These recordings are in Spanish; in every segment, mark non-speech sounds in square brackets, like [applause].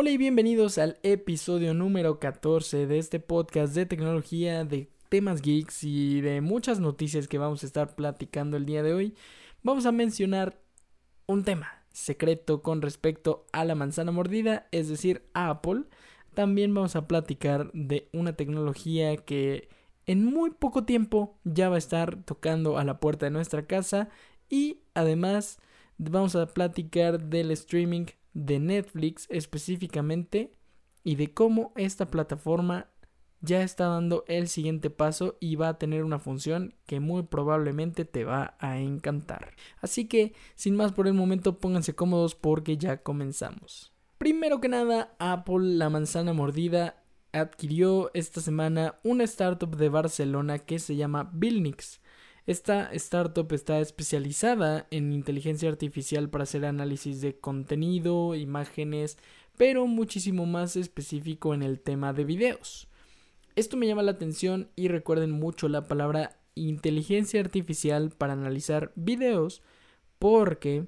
Hola y bienvenidos al episodio número 14 de este podcast de tecnología, de temas geeks y de muchas noticias que vamos a estar platicando el día de hoy. Vamos a mencionar un tema secreto con respecto a la manzana mordida, es decir, a Apple. También vamos a platicar de una tecnología que en muy poco tiempo ya va a estar tocando a la puerta de nuestra casa y además vamos a platicar del streaming de Netflix específicamente y de cómo esta plataforma ya está dando el siguiente paso y va a tener una función que muy probablemente te va a encantar. Así que, sin más por el momento, pónganse cómodos porque ya comenzamos. Primero que nada, Apple, la manzana mordida, adquirió esta semana una startup de Barcelona que se llama Billnix. Esta startup está especializada en inteligencia artificial para hacer análisis de contenido, imágenes, pero muchísimo más específico en el tema de videos. Esto me llama la atención y recuerden mucho la palabra inteligencia artificial para analizar videos porque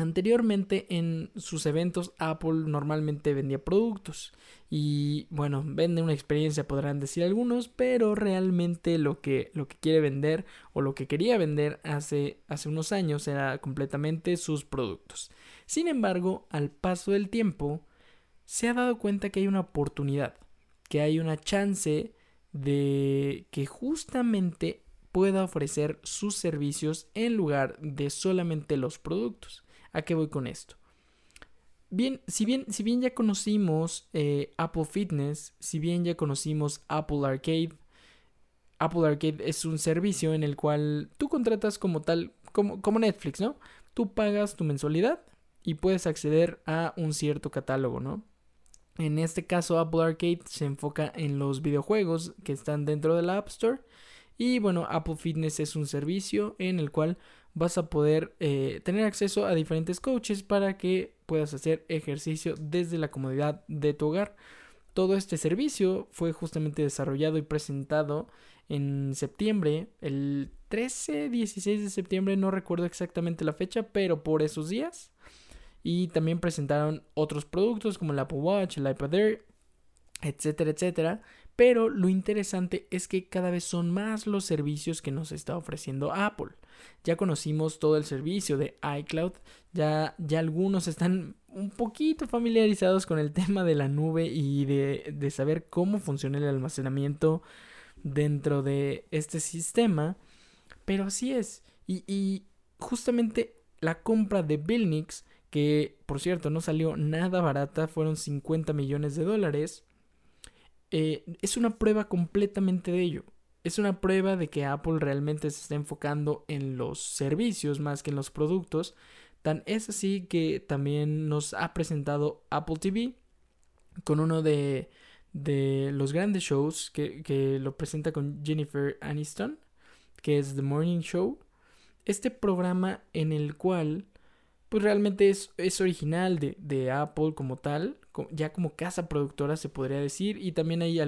Anteriormente en sus eventos Apple normalmente vendía productos y bueno, vende una experiencia podrán decir algunos, pero realmente lo que, lo que quiere vender o lo que quería vender hace, hace unos años era completamente sus productos. Sin embargo, al paso del tiempo se ha dado cuenta que hay una oportunidad, que hay una chance de que justamente pueda ofrecer sus servicios en lugar de solamente los productos. ¿A qué voy con esto? Bien, si bien, si bien ya conocimos eh, Apple Fitness, si bien ya conocimos Apple Arcade, Apple Arcade es un servicio en el cual tú contratas como tal, como, como Netflix, ¿no? Tú pagas tu mensualidad y puedes acceder a un cierto catálogo, ¿no? En este caso, Apple Arcade se enfoca en los videojuegos que están dentro de la App Store. Y bueno, Apple Fitness es un servicio en el cual vas a poder eh, tener acceso a diferentes coaches para que puedas hacer ejercicio desde la comodidad de tu hogar. Todo este servicio fue justamente desarrollado y presentado en septiembre, el 13, 16 de septiembre, no recuerdo exactamente la fecha, pero por esos días. Y también presentaron otros productos como el Apple Watch, el iPad Air, etcétera, etcétera. Pero lo interesante es que cada vez son más los servicios que nos está ofreciendo Apple. Ya conocimos todo el servicio de iCloud, ya, ya algunos están un poquito familiarizados con el [laughs] tema de la nube y de, de saber cómo funciona el almacenamiento dentro de este sistema. Pero así es. Y, y justamente la compra de Billnix, que por cierto no salió nada barata, fueron 50 millones de dólares eh, es una prueba completamente de ello. Es una prueba de que Apple realmente se está enfocando en los servicios más que en los productos. Tan es así que también nos ha presentado Apple TV con uno de, de los grandes shows que, que lo presenta con Jennifer Aniston, que es The Morning Show. Este programa en el cual pues realmente es, es original de, de, Apple como tal, ya como casa productora se podría decir, y también hay,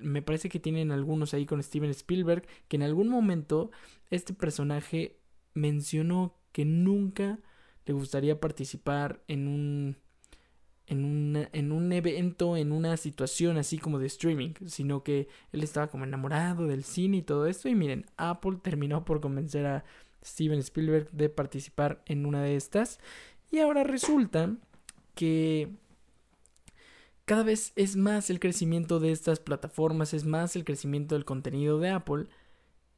me parece que tienen algunos ahí con Steven Spielberg, que en algún momento este personaje mencionó que nunca le gustaría participar en un, en, un en un evento, en una situación así como de streaming, sino que él estaba como enamorado del cine y todo esto, y miren, Apple terminó por convencer a Steven Spielberg de participar en una de estas. Y ahora resulta que cada vez es más el crecimiento de estas plataformas, es más el crecimiento del contenido de Apple.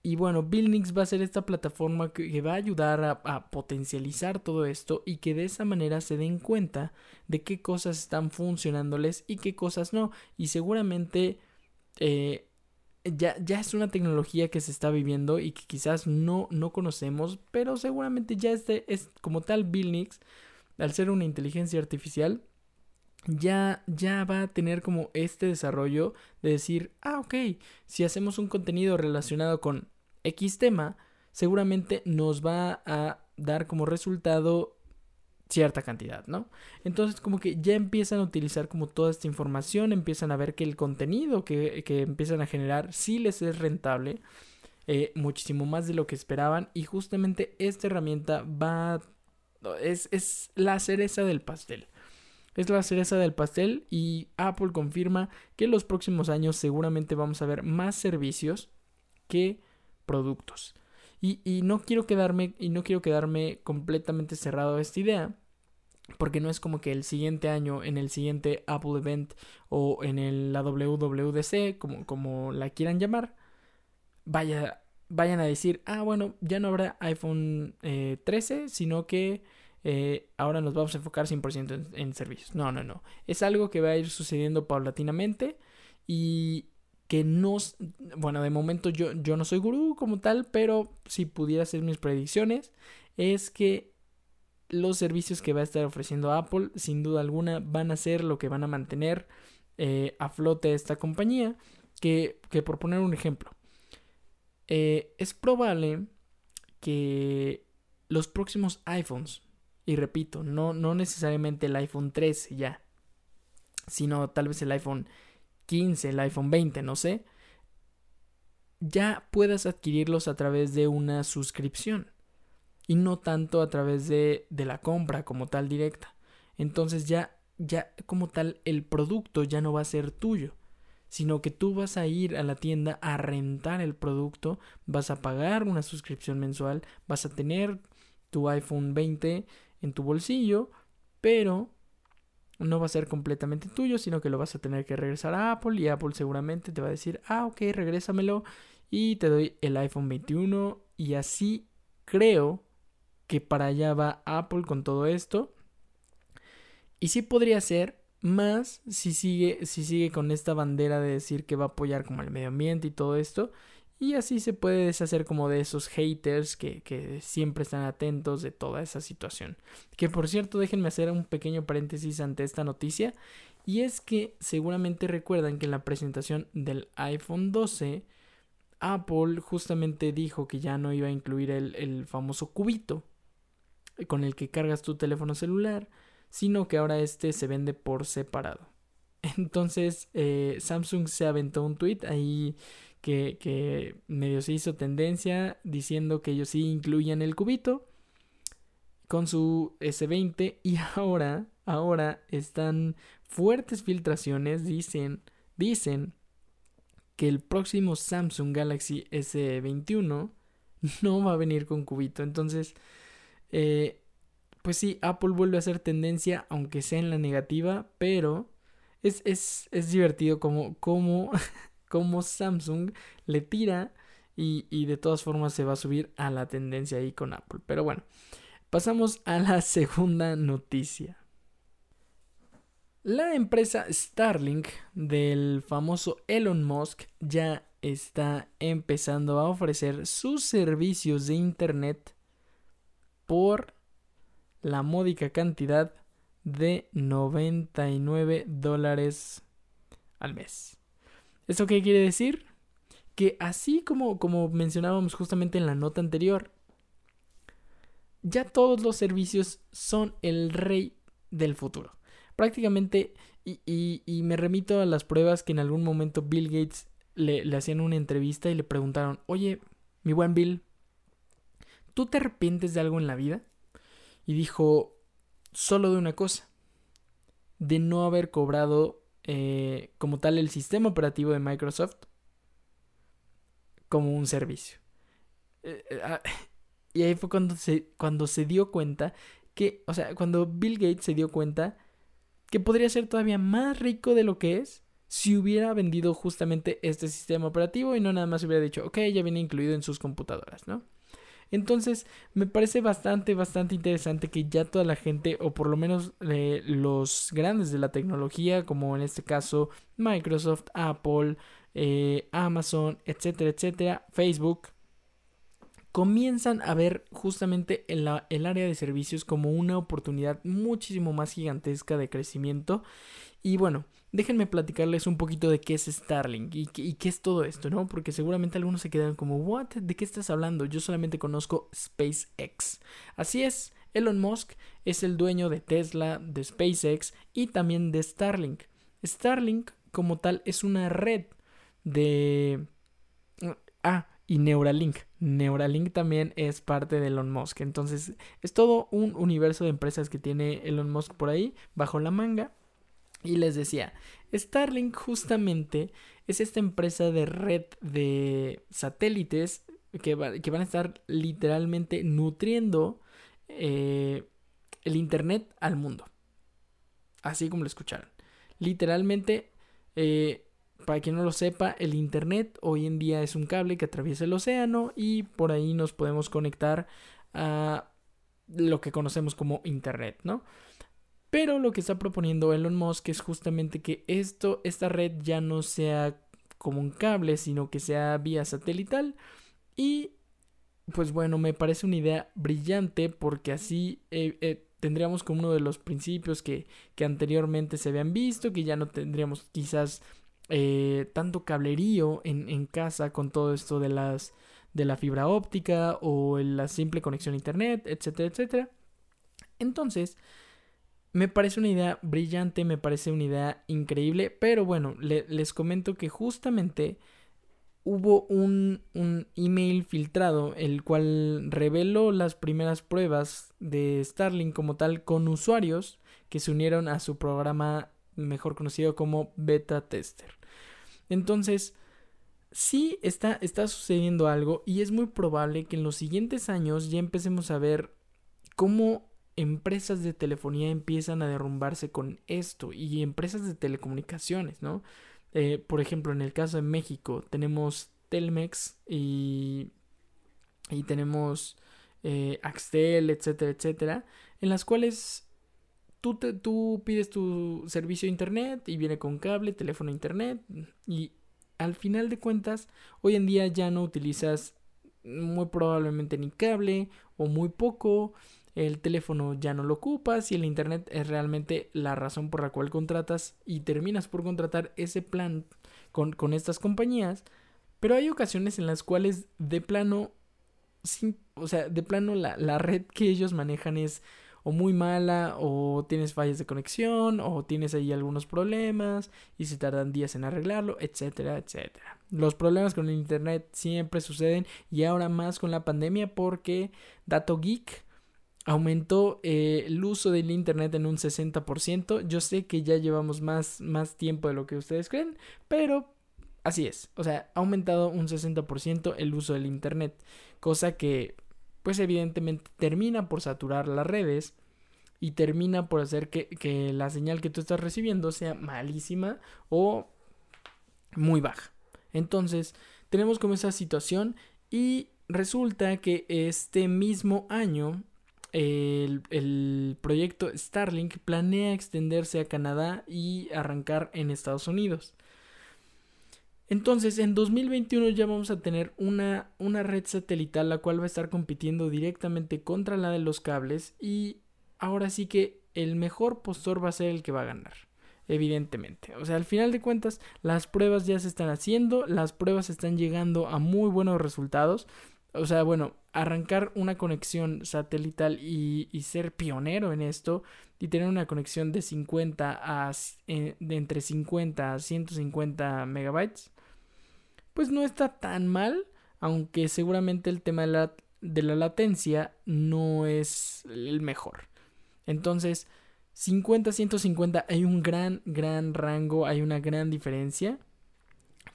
Y bueno, Billnix va a ser esta plataforma que, va a ayudar a, potencializar todo esto y que de esa manera se den cuenta de qué cosas están funcionándoles y qué cosas no. Y seguramente eh, ya, ya es una tecnología que se está viviendo y que quizás no, no conocemos, pero seguramente ya este es como tal Billnix, al ser una inteligencia artificial, ya, ya va a tener como este desarrollo de decir, ah, ok, si hacemos un contenido relacionado con X tema, seguramente nos va a dar como resultado cierta cantidad, ¿no? Entonces como que ya empiezan a utilizar como toda esta información, empiezan a ver que el contenido que, empiezan a generar sí les es rentable, eh, muchísimo más de lo que esperaban y justamente esta herramienta va, es, es la cereza del pastel. Es la cereza del pastel y Apple confirma que en los próximos años seguramente vamos a ver más servicios que productos. Y, no quiero quedarme y no quiero quedarme completamente cerrado a esta idea porque no es como que el siguiente año en el siguiente Apple Event o en el, la WWDC como, como la quieran llamar vaya vayan a decir ah bueno ya no habrá iPhone 13 eh, sino que eh, ahora nos vamos a enfocar 100% en, en servicios no no no. Es algo que va a ir sucediendo paulatinamente y que no, bueno, de momento yo, yo no soy gurú como tal, pero si pudiera hacer mis predicciones, es que los servicios que va a estar ofreciendo Apple, sin duda alguna, van a ser lo que van a mantener eh, a flote esta compañía. Que, que por poner un ejemplo, eh, es probable que los próximos iPhones, y repito, no, no necesariamente el iPhone 13 ya, sino tal vez el iPhone 15, el iPhone 20, no sé, ya puedas adquirirlos a través de una suscripción y no tanto a través de, de la compra como tal directa. Entonces ya, ya como tal el producto ya no va a ser tuyo, sino que tú vas a ir a la tienda a rentar el producto, vas a pagar una suscripción mensual, vas a tener tu iPhone 20 en tu bolsillo, pero no va a ser completamente tuyo, sino que lo vas a tener que regresar a Apple y Apple seguramente te va a decir, ah, ok, regrésamelo y te doy el iPhone 21 y así creo que para allá va Apple con todo esto. Y sí podría ser más si sigue, si sigue con esta bandera de decir que va a apoyar como el medio ambiente y todo esto. Y así se puede deshacer como de esos haters que, siempre están atentos de toda esa situación. Que por cierto, déjenme hacer un pequeño paréntesis ante esta noticia. Y es que seguramente recuerdan que en la presentación del iPhone 12, Apple justamente dijo que ya no iba a incluir el, famoso cubito con el que cargas tu teléfono celular, sino que ahora este se vende por separado. [laughs] Entonces eh, Samsung se aventó un tweet ahí que, medio se hizo tendencia diciendo que ellos sí incluían el cubito con su S20 y [laughs] ahora, ahora están fuertes filtraciones, dicen, dicen que el próximo Samsung Galaxy S21 [laughs] no va a venir con cubito. Entonces, eh, pues sí, Apple vuelve a hacer tendencia, aunque sea en la negativa, pero es, es, es divertido como, [laughs] Samsung le tira y, de todas formas se va a subir a la tendencia ahí con Apple. Pero bueno, pasamos a la [laughs] segunda noticia. La empresa Starlink del famoso Elon Musk ya está empezando a ofrecer sus servicios de Internet por la módica cantidad de 99 dólares al mes. ¿Eso qué quiere decir? Que así como, como mencionábamos justamente en la nota anterior, ya todos los servicios son el rey del futuro. Prácticamente, y, me remito a las pruebas que en algún momento Bill Gates le, le hacían una entrevista y le preguntaron, oye, mi buen Bill, ¿tú te arrepientes de algo en la vida? Y dijo, solo de una cosa, de no haber cobrado eh, como tal el sistema operativo de Microsoft como un servicio. Eh, eh, ah, y ahí fue cuando se, cuando se dio cuenta que, o sea, cuando Bill Gates se dio cuenta que podría ser todavía más rico de lo que es si hubiera vendido justamente este sistema operativo y no nada más hubiera dicho, ok, ya viene incluido en sus computadoras, ¿no? Entonces, me parece bastante, bastante interesante que ya toda la gente, o por lo menos eh, los grandes de la tecnología, como en este caso Microsoft, Apple, eh, Amazon, etcétera, etcétera, Facebook, comienzan a ver justamente el, el área de servicios como una oportunidad muchísimo más gigantesca de crecimiento. Y bueno, déjenme platicarles un poquito de qué es Starlink y, qué es todo esto, ¿no? Porque seguramente algunos se quedan como, ¿what? ¿De qué estás hablando? Yo solamente conozco SpaceX. Así es, Elon Musk es el dueño de Tesla, de SpaceX y también de Starlink. Starlink como tal es una red de... Ah, y Neuralink. Neuralink también es parte de Elon Musk. Entonces es todo un universo de empresas que tiene Elon Musk por ahí bajo la manga. Y les decía, Starlink justamente es esta empresa de red de satélites que, que van a estar literalmente nutriendo eh, el Internet al mundo. Así como lo escucharon. Literalmente eh, para quien no lo sepa, el Internet hoy en día es un cable que atraviesa el océano y por ahí nos podemos conectar a lo que conocemos como Internet, ¿no? Pero lo que está proponiendo Elon Musk es justamente que esto, esta red ya no sea como un cable, sino que sea vía satelital. Y pues bueno, me parece una idea brillante porque así eh, eh, tendríamos como uno de los principios que, que anteriormente se habían visto, que ya no tendríamos quizás eh, tanto cablerío en, en, casa con todo esto de las de la fibra óptica o la simple conexión a internet, etcétera, etcétera. Entonces, me parece una idea brillante, me parece una idea increíble, pero bueno, les comento que justamente hubo un, un, email filtrado el cual reveló las primeras pruebas de Starlink como tal con usuarios que se unieron a su programa mejor conocido como beta tester. Entonces, sí está, está sucediendo algo y es muy probable que en los siguientes años ya empecemos a ver cómo empresas de telefonía empiezan a derrumbarse con esto y empresas de telecomunicaciones, ¿no? Eh, por ejemplo, en el caso de México tenemos Telmex y, y tenemos eh, Axtel, etcétera, etcétera, en las cuales tú, tú pides tu servicio de internet y viene con cable, teléfono internet y al final de cuentas hoy en día ya no utilizas muy probablemente ni cable o muy poco el teléfono ya no lo ocupas y el internet es realmente la razón por la cual contratas y terminas por contratar ese plan con, con estas compañías pero hay ocasiones en las cuales de plano o sea de plano la, la red que ellos manejan es o muy mala o tienes fallas de conexión o tienes ahí algunos problemas y se tardan días en arreglarlo, etcétera, etcétera. Los problemas con el internet siempre suceden y ahora más con la pandemia porque Dato Geek aumentó eh, el uso del internet en un 60%. Yo sé que ya llevamos más, más tiempo de lo que ustedes creen, pero así es. O sea, ha aumentado un 60% el uso del internet, cosa que pues evidentemente termina por saturar las redes y termina por hacer que, la señal que tú estás recibiendo sea malísima o muy baja. Entonces, tenemos como esa situación y resulta que este mismo año el, proyecto Starlink planea extenderse a Canadá y arrancar en Estados Unidos. Entonces, en 2021 ya vamos a tener una, una red satelital la cual va a estar compitiendo directamente contra la de los cables y ahora sí que el mejor postor va a ser el que va a ganar. Evidentemente. O sea, al final de cuentas, las pruebas ya se están haciendo, las pruebas están llegando a muy buenos resultados. O sea, bueno, arrancar una conexión satelital y, y ser pionero en esto y tener una conexión de 50 a eh, de entre 50 a 150 megabytes pues no está tan mal, aunque seguramente el tema de la, de la latencia no es el mejor. Entonces, 50, 150 hay un gran, gran rango, hay una gran diferencia.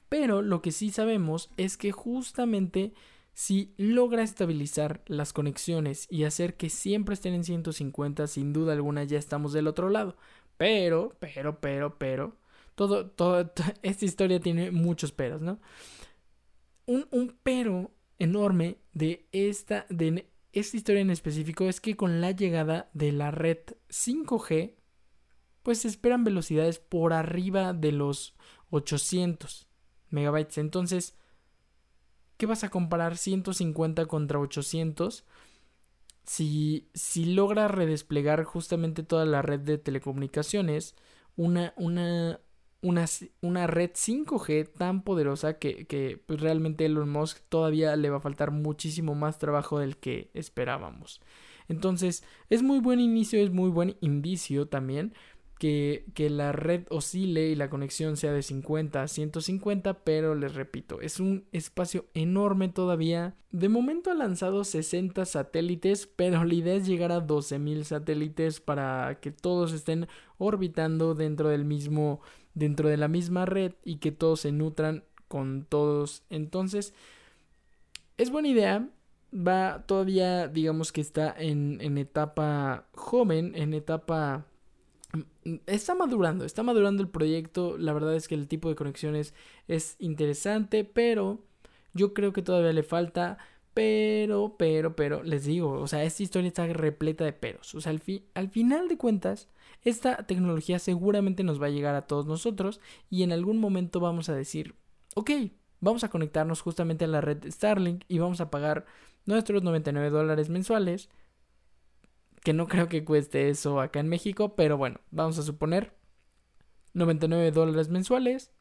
Pero lo que sí sabemos es que justamente si logra estabilizar las conexiones y hacer que siempre estén en 150, sin duda alguna ya estamos del otro lado. Pero, pero, pero, pero, todo, todo, [laughs] esta historia tiene muchos peros, ¿no? Un, un pero enorme de esta, de esta historia en específico es que con la llegada de la red 5G, pues se esperan velocidades por arriba de los 800 megabytes. Entonces, ¿qué vas a comparar 150 contra 800? Si, si logra redesplegar justamente toda la red de telecomunicaciones, una, una, una, una red 5G tan poderosa que, que pues realmente Elon Musk todavía le va a faltar muchísimo más trabajo del que esperábamos. Entonces, es muy buen inicio, es muy buen indicio también, que, que, la red oscile y la conexión sea de 50 a 150, pero les repito, es un espacio enorme todavía. De momento ha lanzado 60 satélites, pero la idea es llegar a 12.000 satélites para que todos estén orbitando dentro del mismo, dentro de la misma red y que todos se nutran con todos. Entonces, es buena idea. Va todavía, digamos que está en, en etapa joven, en etapa está madurando, está madurando el proyecto. La verdad es que el tipo de conexiones es interesante, pero yo creo que todavía le falta. Pero, pero, pero, les digo, o sea, esta historia está repleta de peros. O sea, al, al final de cuentas, esta tecnología seguramente nos va a llegar a todos nosotros y en algún momento vamos a decir, ok, vamos a conectarnos justamente a la red Starlink y vamos a pagar nuestros 99 dólares mensuales que no creo que cueste eso acá en México, pero bueno, vamos a suponer 99 dólares mensuales.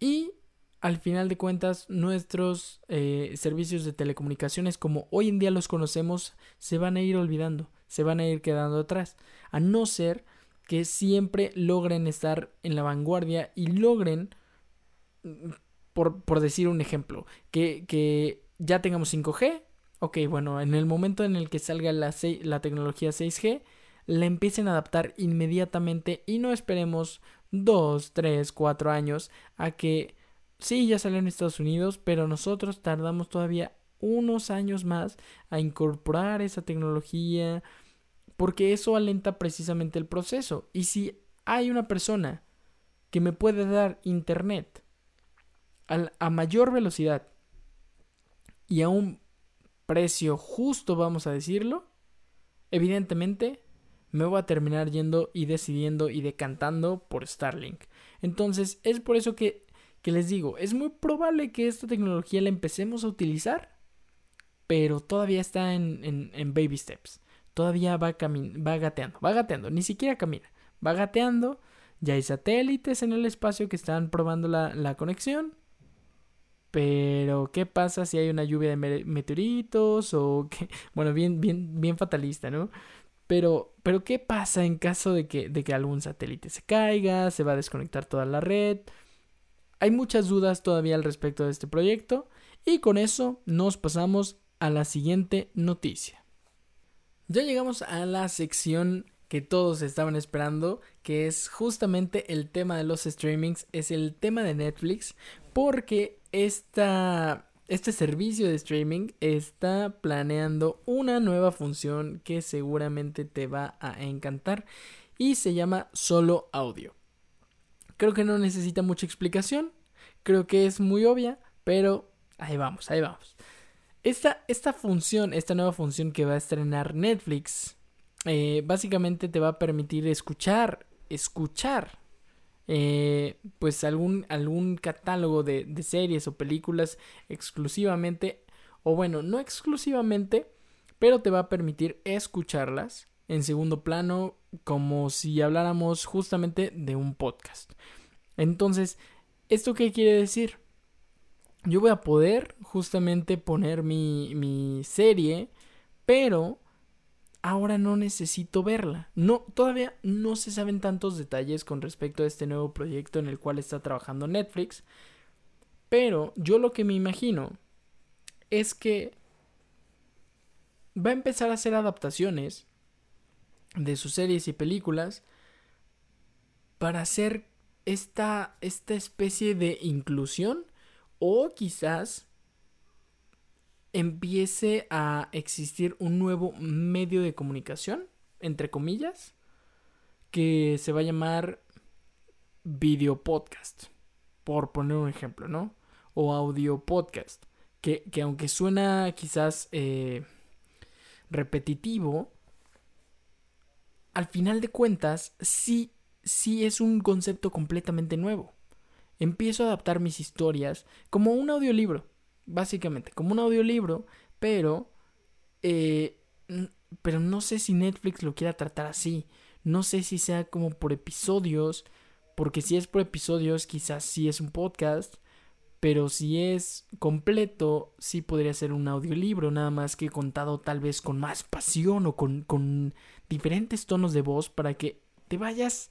Y al final de cuentas, nuestros eh, servicios de telecomunicaciones, como hoy en día los conocemos, se van a ir olvidando, se van a ir quedando atrás. A no ser que siempre logren estar en la vanguardia y logren, por, por decir un ejemplo, que, que ya tengamos 5G, ok, bueno, en el momento en el que salga la, tecnología 6G, la empiecen a adaptar inmediatamente y no esperemos 2, 3, 4 años a que sí, ya salió en Estados Unidos, pero nosotros tardamos todavía unos años más a incorporar esa tecnología porque eso alenta precisamente el proceso. Y si hay una persona que me puede dar internet a mayor velocidad y a un precio justo, vamos a decirlo, evidentemente me voy a terminar yendo y decidiendo y decantando por Starlink. Entonces es por eso que, que les digo, es muy probable que esta tecnología la empecemos a utilizar, pero todavía está en, en, baby steps. Todavía va, va gateando, va gateando, ni siquiera camina, va gateando. Ya hay satélites en el espacio que están probando la, la conexión. Pero, ¿qué pasa si hay una lluvia de meteoritos? O que, [laughs] bueno, bien, bien, bien fatalista, ¿no? Pero, pero, ¿qué pasa en caso de que, de que algún satélite se caiga? ¿Se va a desconectar toda la red? Hay muchas dudas todavía al respecto de este proyecto. Y con eso nos pasamos a la siguiente noticia. Ya llegamos a la sección que todos estaban esperando, que es justamente el tema de los streamings, es el tema de Netflix, porque esta, este servicio de streaming está planeando una nueva función que seguramente te va a encantar y se llama solo audio. Creo que no necesita mucha explicación, creo que es muy obvia, pero ahí vamos, ahí vamos. Esta, esta función, esta nueva función que va a estrenar Netflix, eh, básicamente te va a permitir escuchar, escuchar eh, pues algún, algún catálogo de, de series o películas exclusivamente, o bueno, no exclusivamente, pero te va a permitir escucharlas en segundo plano como si habláramos justamente de un podcast. Entonces, ¿esto qué quiere decir? Yo voy a poder justamente poner mi, mi serie, pero ahora no necesito verla. No, todavía no se saben tantos detalles con respecto a este nuevo proyecto en el cual está trabajando Netflix. Pero yo lo que me imagino es que va a empezar a hacer adaptaciones de sus series y películas para hacer esta, esta especie de inclusión o quizás empiece a existir un nuevo medio de comunicación, entre comillas, que se va a llamar video podcast, por poner un ejemplo, ¿no? O audio podcast, que, aunque suena quizás eh, repetitivo, al final de cuentas sí, sí es un concepto completamente nuevo. Empiezo a adaptar mis historias como un audiolibro básicamente, como un audiolibro, pero, eh, pero no sé si Netflix lo quiera tratar así, no sé si sea como por episodios, porque si es por episodios quizás sí es un podcast, pero si es completo, sí podría ser un audiolibro, nada más que contado tal vez con más pasión o con, con diferentes tonos de voz para que te vayas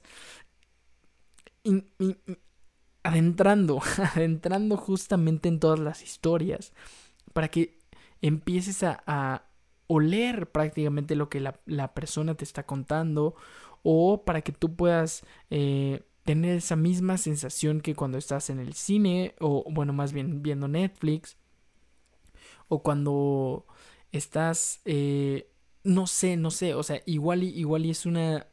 adentrando, [laughs] adentrando justamente en todas las historias, para que empieces a, oler prácticamente lo que la, persona te está contando, o para que tú puedas eh, tener esa misma sensación que cuando estás en el cine, o bueno, más bien viendo Netflix, o cuando estás, eh, no sé, no sé, o sea, igual y, igual y es una,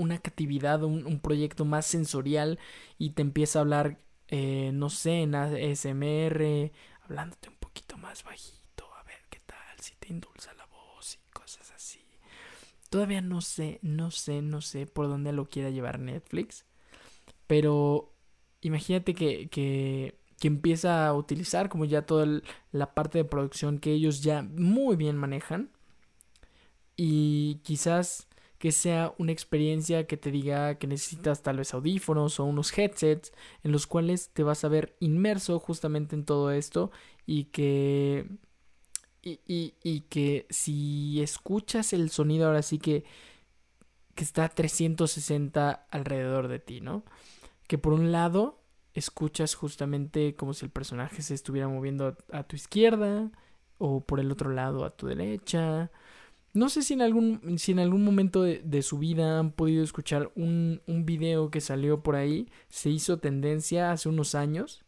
una actividad, un, proyecto más sensorial y te empieza a hablar, eh, no sé, en ASMR, hablándote un poquito más bajito, a ver qué tal, si te indulsa la voz y cosas así. Todavía no sé, no sé, no sé por dónde lo quiera llevar Netflix, pero imagínate que, que empieza a utilizar como ya toda la parte de producción que ellos ya muy bien manejan y quizás que sea una experiencia que te diga que necesitas tal vez audífonos o unos headsets en los cuales te vas a ver inmerso justamente en todo esto y que y, y, que si escuchas el sonido ahora sí que que está a 360 alrededor de ti, ¿no? Que por un lado escuchas justamente como si el personaje se estuviera moviendo a tu izquierda o por el otro lado a tu derecha no sé si en algún, si en algún momento de, su vida han podido escuchar un, un video que salió por ahí, se hizo tendencia hace unos años,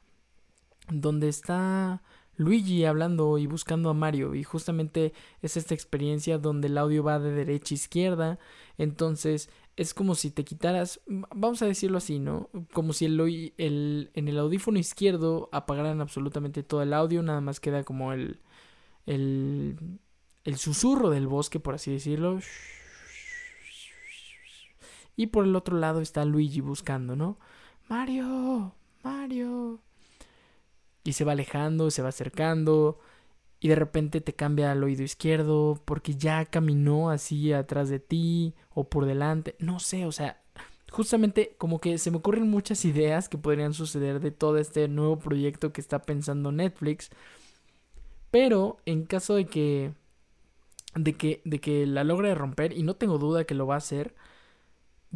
donde está Luigi hablando y buscando a Mario. Y justamente es esta experiencia donde el audio va de derecha a izquierda, entonces es como si te quitaras, vamos a decirlo así, ¿no? Como si el, el, en el audífono izquierdo apagaran absolutamente todo el audio, nada más queda como el, el el susurro del bosque, por así decirlo. Y por el otro lado está Luigi buscando, ¿no? Mario, Mario. Y se va alejando, se va acercando. Y de repente te cambia al oído izquierdo porque ya caminó así atrás de ti o por delante. No sé, o sea, justamente como que se me ocurren muchas ideas que podrían suceder de todo este nuevo proyecto que está pensando Netflix. Pero en caso de que de que, de que la logre romper, y no tengo duda que lo va a hacer,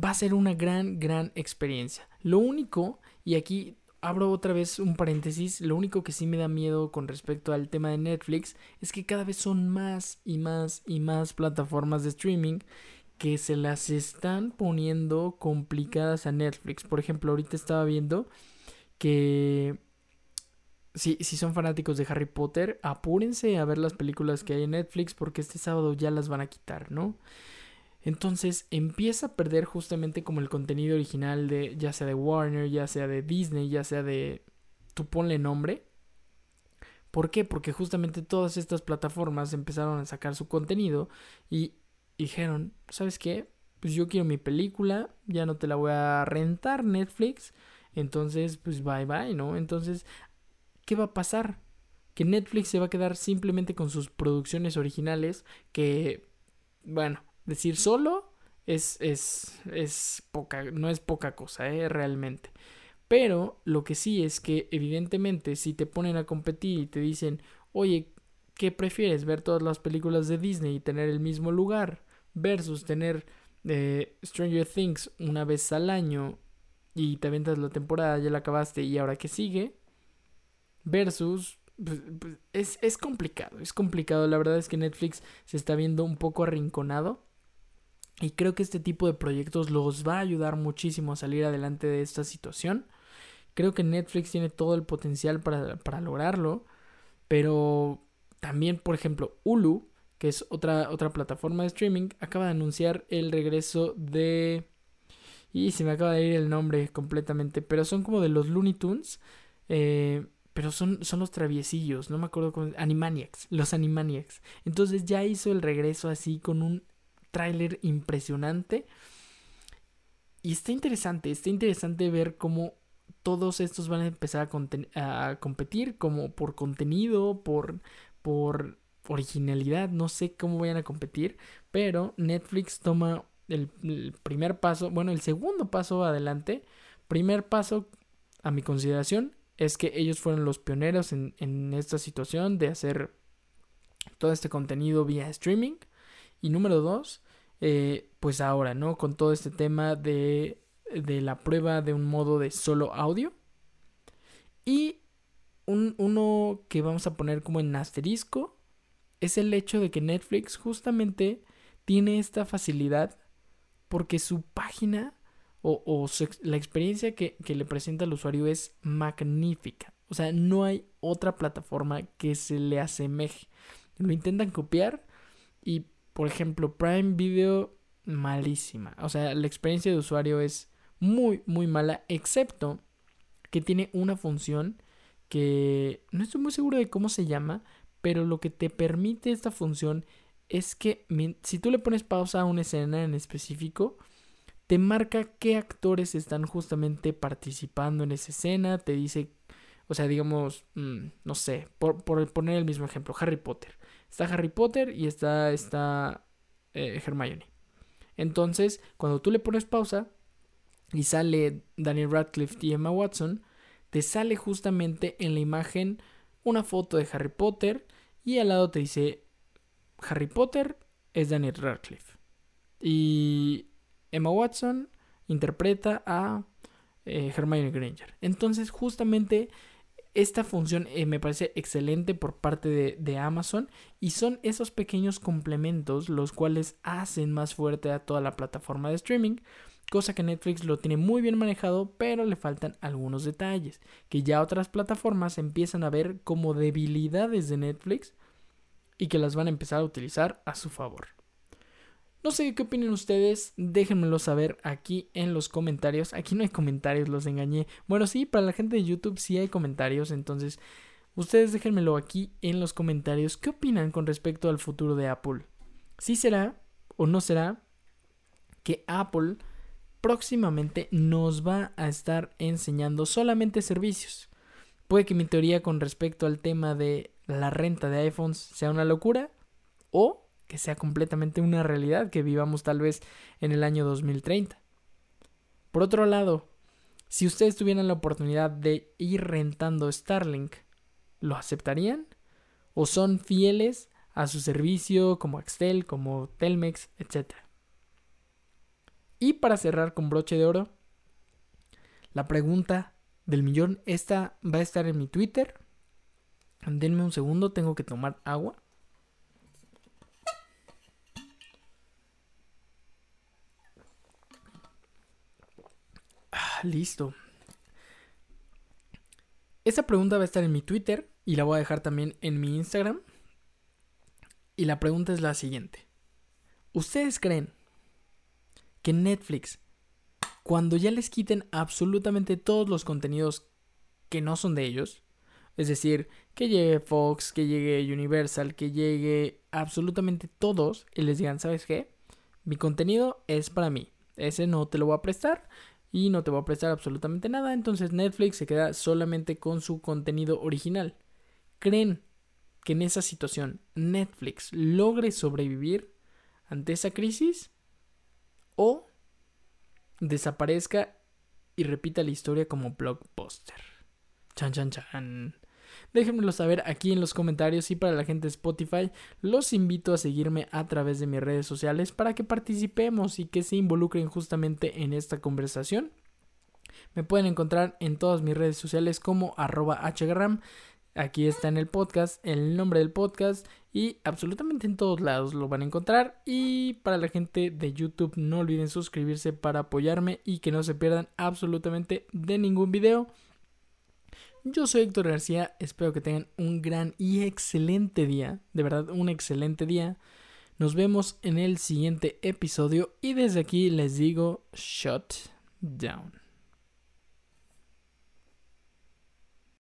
va a ser una gran, gran experiencia. Lo único, y aquí abro otra vez un paréntesis, lo único que sí me da miedo con respecto al tema de Netflix es que cada vez son más y más y más plataformas de streaming que se las están poniendo complicadas a Netflix. Por ejemplo, ahorita estaba viendo que si, si son fanáticos de Harry Potter, apúrense a ver las películas que hay en Netflix porque este sábado ya las van a quitar, ¿no? Entonces empieza a perder justamente como el contenido original de ya sea de Warner, ya sea de Disney, ya sea de... Tú ponle nombre. ¿Por qué? Porque justamente todas estas plataformas empezaron a sacar su contenido y dijeron, ¿sabes qué? Pues yo quiero mi película, ya no te la voy a rentar Netflix. Entonces, pues bye bye, ¿no? Entonces ¿qué va a pasar? Que Netflix se va a quedar simplemente con sus producciones originales que, bueno, decir solo es, es, es poca, no es poca cosa, ¿eh? Realmente. Pero lo que sí es que evidentemente si te ponen a competir y te dicen, oye, ¿qué prefieres? ¿Ver todas las películas de Disney y tener el mismo lugar? Versus tener eh, Stranger Things una vez al año y te aventas la temporada, ya la acabaste y ahora que sigue, versus pues, pues, es, es, complicado, es complicado. La verdad es que Netflix se está viendo un poco arrinconado. Y creo que este tipo de proyectos los va a ayudar muchísimo a salir adelante de esta situación. Creo que Netflix tiene todo el potencial para, para lograrlo. Pero también, por ejemplo, Hulu, que es otra, otra plataforma de streaming, acaba de anunciar el regreso de... Y se me acaba de ir el nombre completamente. Pero son como de los Looney Tunes. Eh, pero son, son los traviesillos, no me acuerdo cómo. Animaniacs, los Animaniacs. Entonces ya hizo el regreso así con un tráiler impresionante. Y está interesante, está interesante ver cómo todos estos van a empezar a, competir, como por contenido, por, por originalidad, no sé cómo vayan a competir, pero Netflix toma el primer paso, bueno, el segundo paso adelante. Primer paso, a mi consideración, es que ellos fueron los pioneros en, en esta situación de hacer todo este contenido vía streaming. Y número dos, eh, pues ahora, ¿no? Con todo este tema de, de la prueba de un modo de solo audio. Y un, uno que vamos a poner como en asterisco es el hecho de que Netflix justamente tiene esta facilidad porque su página o, la experiencia que, que, le presenta al usuario es magnífica. O sea, no hay otra plataforma que se le asemeje. Lo intentan copiar y, por ejemplo, Prime Video, malísima. O sea, la experiencia de usuario es muy, muy mala, excepto que tiene una función que no estoy muy seguro de cómo se llama, pero lo que te permite esta función es que si tú le pones pausa a una escena en específico, te marca qué actores están justamente participando en esa escena, te dice, o sea, digamos, mm, no sé, por, poner el mismo ejemplo, Harry Potter. Está Harry Potter y está, está eh, Hermione. Entonces, cuando tú le pones pausa y sale Daniel Radcliffe y Emma Watson, te sale justamente en la imagen una foto de Harry Potter y al lado te dice Harry Potter es Daniel Radcliffe. Y Emma Watson interpreta a eh, Hermione Granger. Entonces, justamente esta función eh, me parece excelente por parte de, de, Amazon y son esos pequeños complementos los cuales hacen más fuerte a toda la plataforma de streaming, cosa que Netflix lo tiene muy bien manejado, pero le faltan algunos detalles que ya otras plataformas empiezan a ver como debilidades de Netflix y que las van a empezar a utilizar a su favor. No sé qué opinan ustedes, déjenmelo saber aquí en los comentarios. Aquí no hay comentarios, los engañé. Bueno, sí, para la gente de YouTube sí hay comentarios, entonces ustedes déjenmelo aquí en los comentarios. ¿Qué opinan con respecto al futuro de Apple? ¿Sí será o no será que Apple próximamente nos va a estar enseñando solamente servicios? Puede que mi teoría con respecto al tema de la renta de iPhones sea una locura o que sea completamente una realidad, que vivamos tal vez en el año 2030. Por otro lado, si ustedes tuvieran la oportunidad de ir rentando Starlink, ¿lo aceptarían? ¿O son fieles a su servicio como Axtel, como Telmex, etc.? Y para cerrar con broche de oro, la pregunta del millón, esta va a estar en mi Twitter. Denme un segundo, tengo que tomar agua. Listo. Esa pregunta va a estar en mi Twitter y la voy a dejar también en mi Instagram. Y la pregunta es la siguiente. ¿Ustedes creen que Netflix, cuando ya les quiten absolutamente todos los contenidos que no son de ellos, es decir, que llegue Fox, que llegue Universal, que llegue absolutamente todos y les digan, ¿sabes qué? Mi contenido es para mí. Ese no te lo voy a prestar y no te va a prestar absolutamente nada, entonces Netflix se queda solamente con su contenido original. ¿Creen que en esa situación Netflix logre sobrevivir ante esa crisis? ¿O desaparezca y repita la historia como blockbuster? Chan, chan, chan. Déjenmelo saber aquí en los comentarios y para la gente de Spotify los invito a seguirme a través de mis redes sociales para que participemos y que se involucren justamente en esta conversación. Me pueden encontrar en todas mis redes sociales como arroba hgram. Aquí está en el podcast, el nombre del podcast y absolutamente en todos lados lo van a encontrar. Y para la gente de YouTube no olviden suscribirse para apoyarme y que no se pierdan absolutamente de ningún video. Yo soy Héctor García, espero que tengan un gran y excelente día, de verdad un excelente día. Nos vemos en el siguiente episodio y desde aquí les digo shut down.